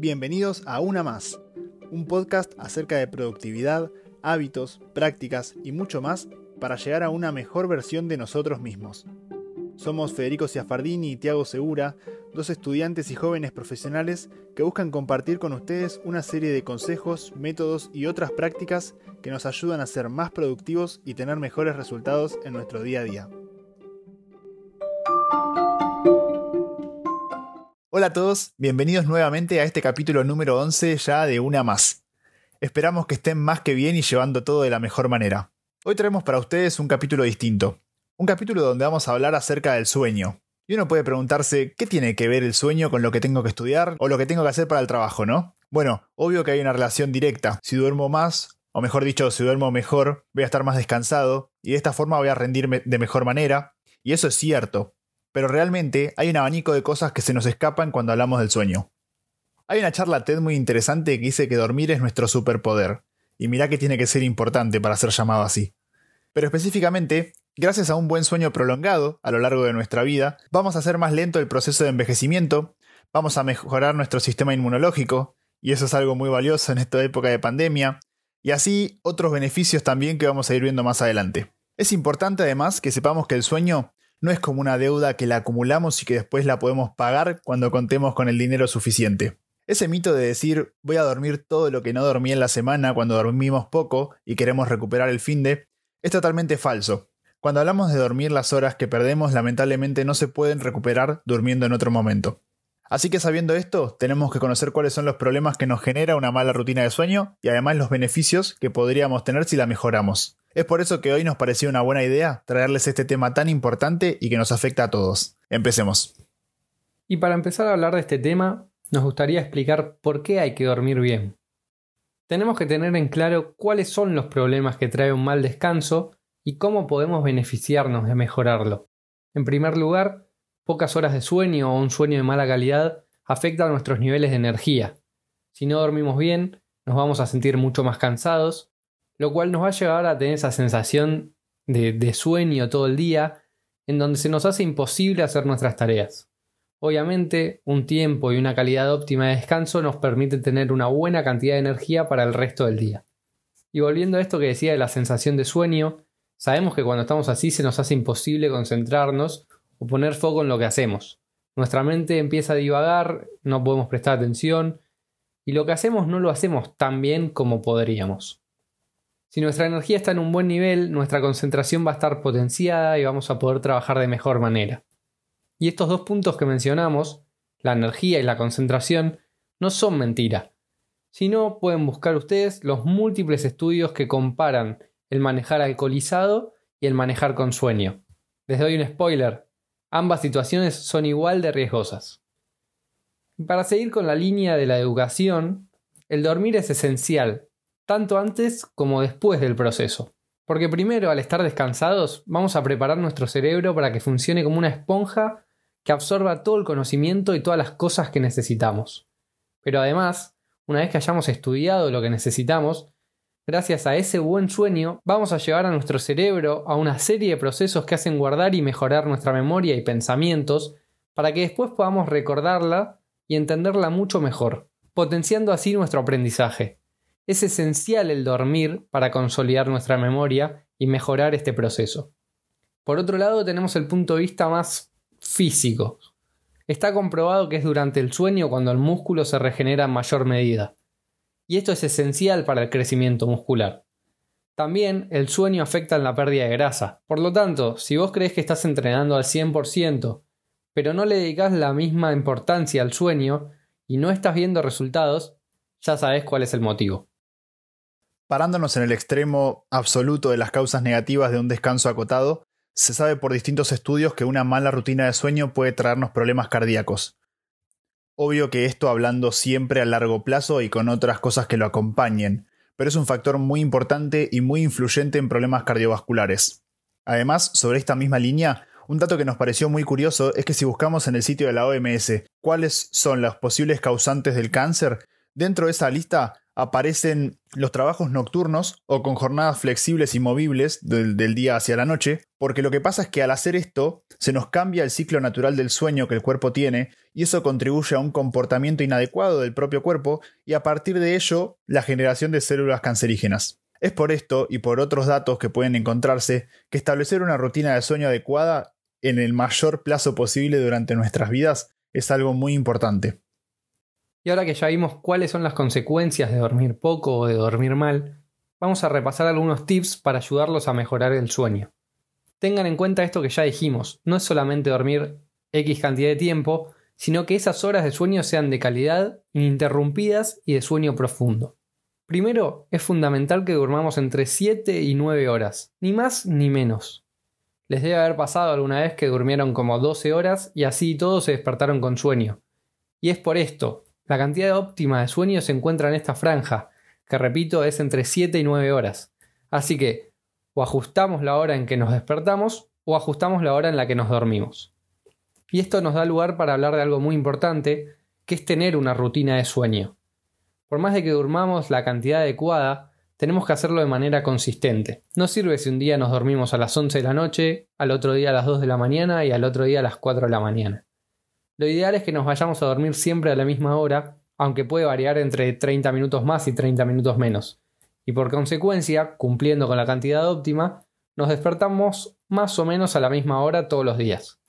Bienvenidos a Una Más, un podcast acerca de productividad, hábitos, prácticas y mucho más para llegar a una mejor versión de nosotros mismos. Somos Federico Ciafardini y Tiago Segura, dos estudiantes y jóvenes profesionales que buscan compartir con ustedes una serie de consejos, métodos y otras prácticas que nos ayudan a ser más productivos y tener mejores resultados en nuestro día a día. Hola a todos, bienvenidos nuevamente a este capítulo número 11 ya de Una Más. Esperamos que estén más que bien y llevando todo de la mejor manera. Hoy traemos para ustedes un capítulo distinto, un capítulo donde vamos a hablar acerca del sueño. Y uno puede preguntarse, ¿qué tiene que ver el sueño con lo que tengo que estudiar o lo que tengo que hacer para el trabajo, no? Bueno, obvio que hay una relación directa. Si duermo más, o mejor dicho, si duermo mejor, voy a estar más descansado y de esta forma voy a rendirme de mejor manera. Y eso es cierto. Pero realmente hay un abanico de cosas que se nos escapan cuando hablamos del sueño. Hay una charla TED muy interesante que dice que dormir es nuestro superpoder. Y mirá que tiene que ser importante para ser llamado así. Pero específicamente, gracias a un buen sueño prolongado a lo largo de nuestra vida, vamos a hacer más lento el proceso de envejecimiento, vamos a mejorar nuestro sistema inmunológico, y eso es algo muy valioso en esta época de pandemia, y así otros beneficios también que vamos a ir viendo más adelante. Es importante además que sepamos que el sueño no es como una deuda que la acumulamos y que después la podemos pagar cuando contemos con el dinero suficiente. Ese mito de decir voy a dormir todo lo que no dormí en la semana cuando dormimos poco y queremos recuperar el fin de es totalmente falso. Cuando hablamos de dormir las horas que perdemos, lamentablemente no se pueden recuperar durmiendo en otro momento. Así que sabiendo esto, tenemos que conocer cuáles son los problemas que nos genera una mala rutina de sueño y además los beneficios que podríamos tener si la mejoramos. Es por eso que hoy nos pareció una buena idea traerles este tema tan importante y que nos afecta a todos. Empecemos. Y para empezar a hablar de este tema, nos gustaría explicar por qué hay que dormir bien tenemos que tener en claro cuáles son los problemas que trae un mal descanso y cómo podemos beneficiarnos de mejorarlo. En primer lugar, pocas horas de sueño o un sueño de mala calidad afectan nuestros niveles de energía. Si no dormimos bien, nos vamos a sentir mucho más cansados, lo cual nos va a llevar a tener esa sensación de, de sueño todo el día, en donde se nos hace imposible hacer nuestras tareas. Obviamente, un tiempo y una calidad óptima de descanso nos permite tener una buena cantidad de energía para el resto del día. Y volviendo a esto que decía de la sensación de sueño, sabemos que cuando estamos así se nos hace imposible concentrarnos o poner foco en lo que hacemos. Nuestra mente empieza a divagar, no podemos prestar atención y lo que hacemos no lo hacemos tan bien como podríamos. Si nuestra energía está en un buen nivel, nuestra concentración va a estar potenciada y vamos a poder trabajar de mejor manera. Y estos dos puntos que mencionamos, la energía y la concentración, no son mentira, sino pueden buscar ustedes los múltiples estudios que comparan el manejar alcoholizado y el manejar con sueño. Les doy un spoiler, ambas situaciones son igual de riesgosas. Para seguir con la línea de la educación, el dormir es esencial, tanto antes como después del proceso. Porque primero, al estar descansados, vamos a preparar nuestro cerebro para que funcione como una esponja que absorba todo el conocimiento y todas las cosas que necesitamos. Pero además, una vez que hayamos estudiado lo que necesitamos, gracias a ese buen sueño, vamos a llevar a nuestro cerebro a una serie de procesos que hacen guardar y mejorar nuestra memoria y pensamientos para que después podamos recordarla y entenderla mucho mejor, potenciando así nuestro aprendizaje. Es esencial el dormir para consolidar nuestra memoria y mejorar este proceso. Por otro lado, tenemos el punto de vista más físico. Está comprobado que es durante el sueño cuando el músculo se regenera en mayor medida. Y esto es esencial para el crecimiento muscular. También el sueño afecta en la pérdida de grasa. Por lo tanto, si vos crees que estás entrenando al 100%, pero no le dedicas la misma importancia al sueño y no estás viendo resultados, ya sabes cuál es el motivo. Parándonos en el extremo absoluto de las causas negativas de un descanso acotado, se sabe por distintos estudios que una mala rutina de sueño puede traernos problemas cardíacos. Obvio que esto hablando siempre a largo plazo y con otras cosas que lo acompañen, pero es un factor muy importante y muy influyente en problemas cardiovasculares. Además, sobre esta misma línea, un dato que nos pareció muy curioso es que si buscamos en el sitio de la OMS cuáles son los posibles causantes del cáncer, dentro de esa lista aparecen los trabajos nocturnos o con jornadas flexibles y movibles del, día hacia la noche, porque lo que pasa es que al hacer esto se nos cambia el ciclo natural del sueño que el cuerpo tiene y eso contribuye a un comportamiento inadecuado del propio cuerpo y a partir de ello la generación de células cancerígenas. Es por esto y por otros datos que pueden encontrarse que establecer una rutina de sueño adecuada en el mayor plazo posible durante nuestras vidas es algo muy importante. Y ahora que ya vimos cuáles son las consecuencias de dormir poco o de dormir mal, vamos a repasar algunos tips para ayudarlos a mejorar el sueño. Tengan en cuenta esto que ya dijimos, no es solamente dormir X cantidad de tiempo, sino que esas horas de sueño sean de calidad, ininterrumpidas y de sueño profundo. Primero, es fundamental que durmamos entre 7 y 9 horas, ni más ni menos. Les debe haber pasado alguna vez que durmieron como 12 horas y así todos se despertaron con sueño. Y es por esto, la cantidad óptima de sueño se encuentra en esta franja, que repito es entre 7 y 9 horas. Así que o ajustamos la hora en que nos despertamos o ajustamos la hora en la que nos dormimos. Y esto nos da lugar para hablar de algo muy importante, que es tener una rutina de sueño. Por más de que durmamos la cantidad adecuada, tenemos que hacerlo de manera consistente. No sirve si un día nos dormimos a las 11 de la noche, al otro día a las 2 de la mañana y al otro día a las 4 de la mañana. Lo ideal es que nos vayamos a dormir siempre a la misma hora, aunque puede variar entre 30 minutos más y 30 minutos menos. Y por consecuencia, cumpliendo con la cantidad óptima, nos despertamos más o menos a la misma hora todos los días.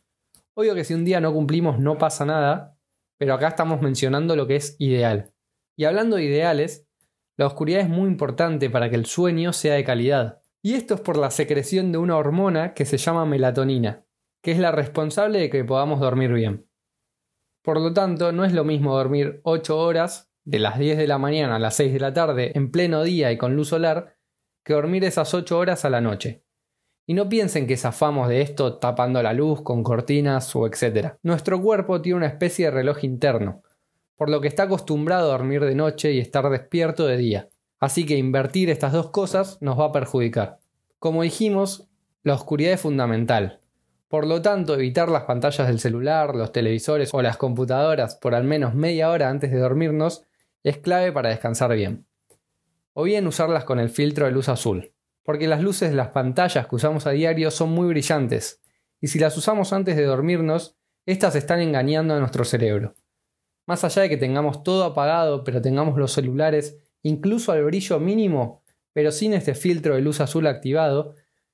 Obvio que si un día no cumplimos no pasa nada, pero acá estamos mencionando lo que es ideal. Y hablando de ideales, la oscuridad es muy importante para que el sueño sea de calidad. Y esto es por la secreción de una hormona que se llama melatonina, que es la responsable de que podamos dormir bien. Por lo tanto, no es lo mismo dormir 8 horas, de las 10 de la mañana a las 6 de la tarde, en pleno día y con luz solar, que dormir esas 8 horas a la noche. Y no piensen que zafamos de esto tapando la luz con cortinas o etc. Nuestro cuerpo tiene una especie de reloj interno, por lo que está acostumbrado a dormir de noche y estar despierto de día. Así que invertir estas dos cosas nos va a perjudicar. Como dijimos, la oscuridad es fundamental, por lo tanto, evitar las pantallas del celular, los televisores o las computadoras por al menos media hora antes de dormirnos es clave para descansar bien. O bien usarlas con el filtro de luz azul, porque las luces de las pantallas que usamos a diario son muy brillantes, y si las usamos antes de dormirnos, estas están engañando a nuestro cerebro. Más allá de que tengamos todo apagado, pero tengamos los celulares incluso al brillo mínimo, pero sin este filtro de luz azul activado,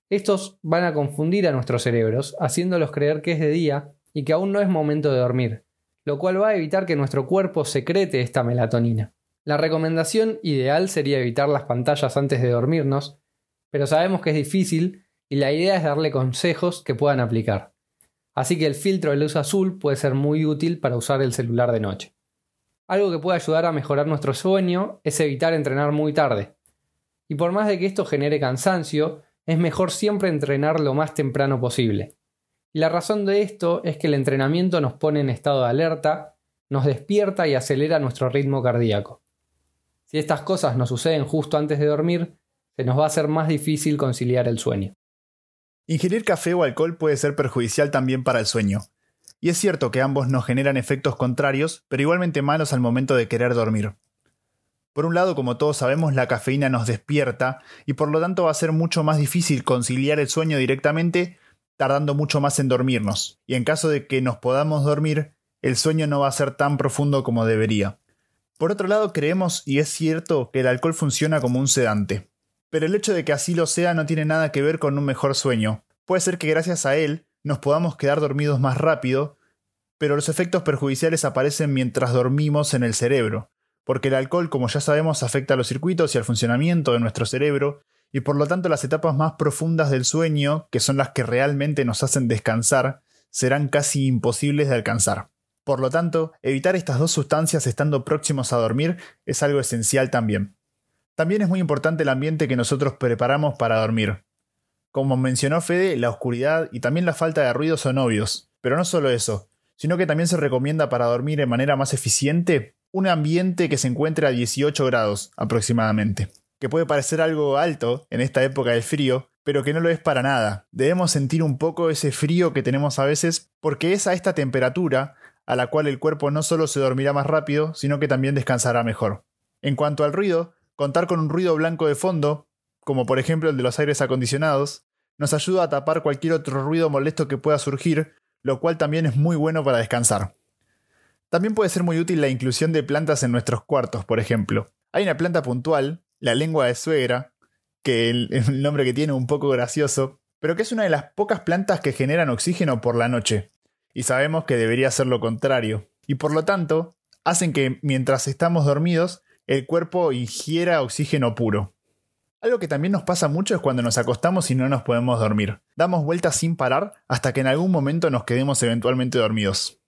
estos van a confundir a nuestros cerebros, haciéndolos creer que es de día y que aún no es momento de dormir, lo cual va a evitar que nuestro cuerpo secrete esta melatonina. La recomendación ideal sería evitar las pantallas antes de dormirnos, pero sabemos que es difícil y la idea es darle consejos que puedan aplicar. Así que el filtro de luz azul puede ser muy útil para usar el celular de noche. Algo que puede ayudar a mejorar nuestro sueño es evitar entrenar muy tarde. Y por más de que esto genere cansancio, es mejor siempre entrenar lo más temprano posible. Y la razón de esto es que el entrenamiento nos pone en estado de alerta, nos despierta y acelera nuestro ritmo cardíaco. Si estas cosas nos suceden justo antes de dormir, se nos va a hacer más difícil conciliar el sueño. Ingerir café o alcohol puede ser perjudicial también para el sueño. Y es cierto que ambos nos generan efectos contrarios, pero igualmente malos al momento de querer dormir. Por un lado, como todos sabemos, la cafeína nos despierta y por lo tanto va a ser mucho más difícil conciliar el sueño directamente, tardando mucho más en dormirnos. Y en caso de que nos podamos dormir, el sueño no va a ser tan profundo como debería. Por otro lado, creemos, y es cierto, que el alcohol funciona como un sedante. Pero el hecho de que así lo sea no tiene nada que ver con un mejor sueño. Puede ser que gracias a él nos podamos quedar dormidos más rápido, pero los efectos perjudiciales aparecen mientras dormimos en el cerebro porque el alcohol, como ya sabemos, afecta a los circuitos y al funcionamiento de nuestro cerebro, y por lo tanto las etapas más profundas del sueño, que son las que realmente nos hacen descansar, serán casi imposibles de alcanzar. Por lo tanto, evitar estas dos sustancias estando próximos a dormir es algo esencial también. También es muy importante el ambiente que nosotros preparamos para dormir. Como mencionó Fede, la oscuridad y también la falta de ruido son obvios, pero no solo eso, sino que también se recomienda para dormir de manera más eficiente un ambiente que se encuentre a 18 grados aproximadamente, que puede parecer algo alto en esta época de frío, pero que no lo es para nada. Debemos sentir un poco ese frío que tenemos a veces porque es a esta temperatura a la cual el cuerpo no solo se dormirá más rápido, sino que también descansará mejor. En cuanto al ruido, contar con un ruido blanco de fondo, como por ejemplo el de los aires acondicionados, nos ayuda a tapar cualquier otro ruido molesto que pueda surgir, lo cual también es muy bueno para descansar. También puede ser muy útil la inclusión de plantas en nuestros cuartos, por ejemplo. Hay una planta puntual, la lengua de suegra, que es el nombre que tiene un poco gracioso, pero que es una de las pocas plantas que generan oxígeno por la noche. Y sabemos que debería ser lo contrario. Y por lo tanto, hacen que mientras estamos dormidos, el cuerpo ingiera oxígeno puro. Algo que también nos pasa mucho es cuando nos acostamos y no nos podemos dormir. Damos vueltas sin parar hasta que en algún momento nos quedemos eventualmente dormidos.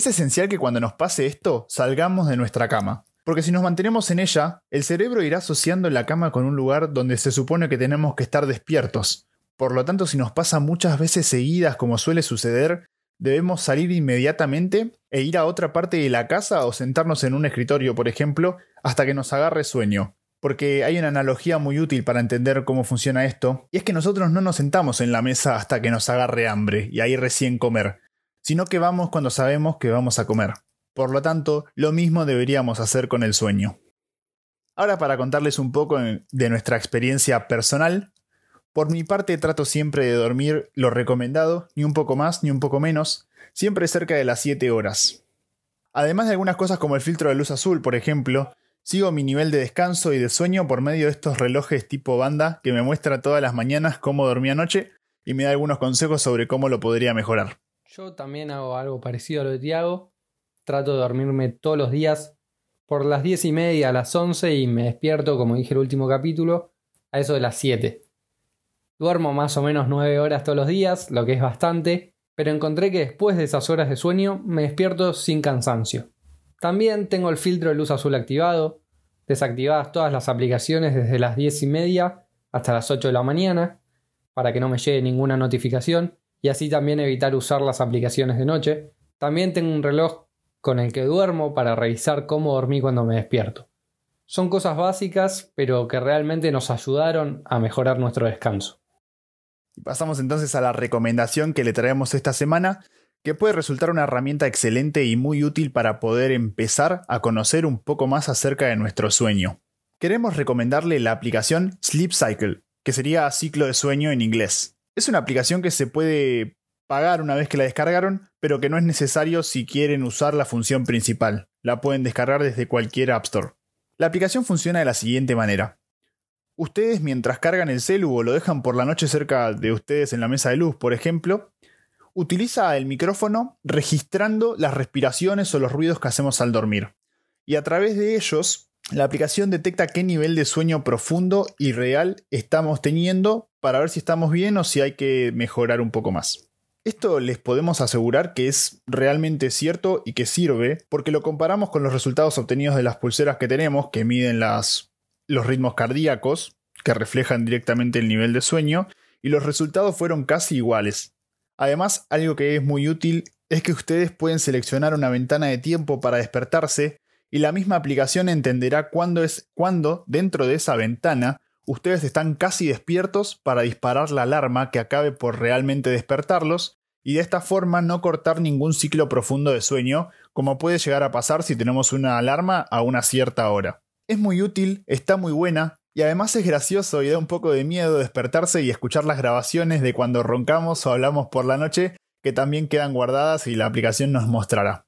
Es esencial que cuando nos pase esto salgamos de nuestra cama, porque si nos mantenemos en ella, el cerebro irá asociando la cama con un lugar donde se supone que tenemos que estar despiertos. Por lo tanto, si nos pasa muchas veces seguidas como suele suceder, debemos salir inmediatamente e ir a otra parte de la casa o sentarnos en un escritorio, por ejemplo, hasta que nos agarre sueño. Porque hay una analogía muy útil para entender cómo funciona esto, y es que nosotros no nos sentamos en la mesa hasta que nos agarre hambre y ahí recién comer, sino que vamos cuando sabemos que vamos a comer. Por lo tanto, lo mismo deberíamos hacer con el sueño. Ahora para contarles un poco de nuestra experiencia personal, por mi parte trato siempre de dormir lo recomendado, ni un poco más ni un poco menos, siempre cerca de las 7 horas. Además de algunas cosas como el filtro de luz azul, por ejemplo, sigo mi nivel de descanso y de sueño por medio de estos relojes tipo banda que me muestra todas las mañanas cómo dormí anoche y me da algunos consejos sobre cómo lo podría mejorar. Yo también hago algo parecido a lo de Tiago. Trato de dormirme todos los días por las 10 y media a las 11 y me despierto, como dije el último capítulo, a eso de las 7. Duermo más o menos 9 horas todos los días, lo que es bastante, pero encontré que después de esas horas de sueño me despierto sin cansancio. También tengo el filtro de luz azul activado, desactivadas todas las aplicaciones desde las 10 y media hasta las 8 de la mañana, para que no me llegue ninguna notificación y así también evitar usar las aplicaciones de noche. También tengo un reloj con el que duermo para revisar cómo dormí cuando me despierto. Son cosas básicas, pero que realmente nos ayudaron a mejorar nuestro descanso. Y pasamos entonces a la recomendación que le traemos esta semana, que puede resultar una herramienta excelente y muy útil para poder empezar a conocer un poco más acerca de nuestro sueño. Queremos recomendarle la aplicación Sleep Cycle, que sería ciclo de sueño en inglés. Es una aplicación que se puede pagar una vez que la descargaron, pero que no es necesario si quieren usar la función principal. La pueden descargar desde cualquier App Store. La aplicación funciona de la siguiente manera. Ustedes mientras cargan el celu o lo dejan por la noche cerca de ustedes en la mesa de luz, por ejemplo, utiliza el micrófono registrando las respiraciones o los ruidos que hacemos al dormir. Y a través de ellos, la aplicación detecta qué nivel de sueño profundo y real estamos teniendo para ver si estamos bien o si hay que mejorar un poco más. Esto les podemos asegurar que es realmente cierto y que sirve porque lo comparamos con los resultados obtenidos de las pulseras que tenemos que miden los ritmos cardíacos, que reflejan directamente el nivel de sueño, y los resultados fueron casi iguales. Además, algo que es muy útil es que ustedes pueden seleccionar una ventana de tiempo para despertarse y la misma aplicación entenderá cuándo es cuándo dentro de esa ventana ustedes están casi despiertos para disparar la alarma que acabe por realmente despertarlos y de esta forma no cortar ningún ciclo profundo de sueño, como puede llegar a pasar si tenemos una alarma a una cierta hora. Es muy útil, está muy buena, y además es gracioso y da un poco de miedo despertarse y escuchar las grabaciones de cuando roncamos o hablamos por la noche, que también quedan guardadas y la aplicación nos mostrará.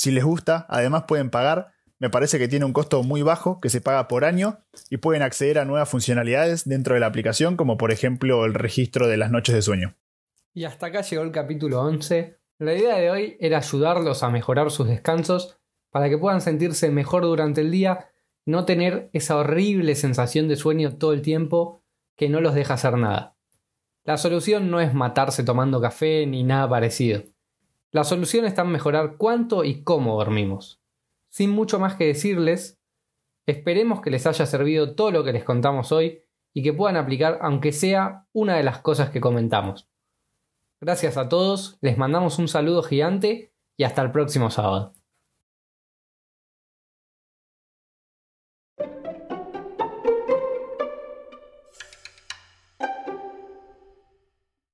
Si les gusta, además pueden pagar, me parece que tiene un costo muy bajo, que se paga por año, y pueden acceder a nuevas funcionalidades dentro de la aplicación, como por ejemplo el registro de las noches de sueño. Y hasta acá llegó el capítulo 11. La idea de hoy era ayudarlos a mejorar sus descansos para que puedan sentirse mejor durante el día no tener esa horrible sensación de sueño todo el tiempo que no los deja hacer nada. La solución no es matarse tomando café ni nada parecido. La solución está en mejorar cuánto y cómo dormimos. Sin mucho más que decirles, esperemos que les haya servido todo lo que les contamos hoy y que puedan aplicar aunque sea una de las cosas que comentamos. Gracias a todos, les mandamos un saludo gigante y hasta el próximo sábado.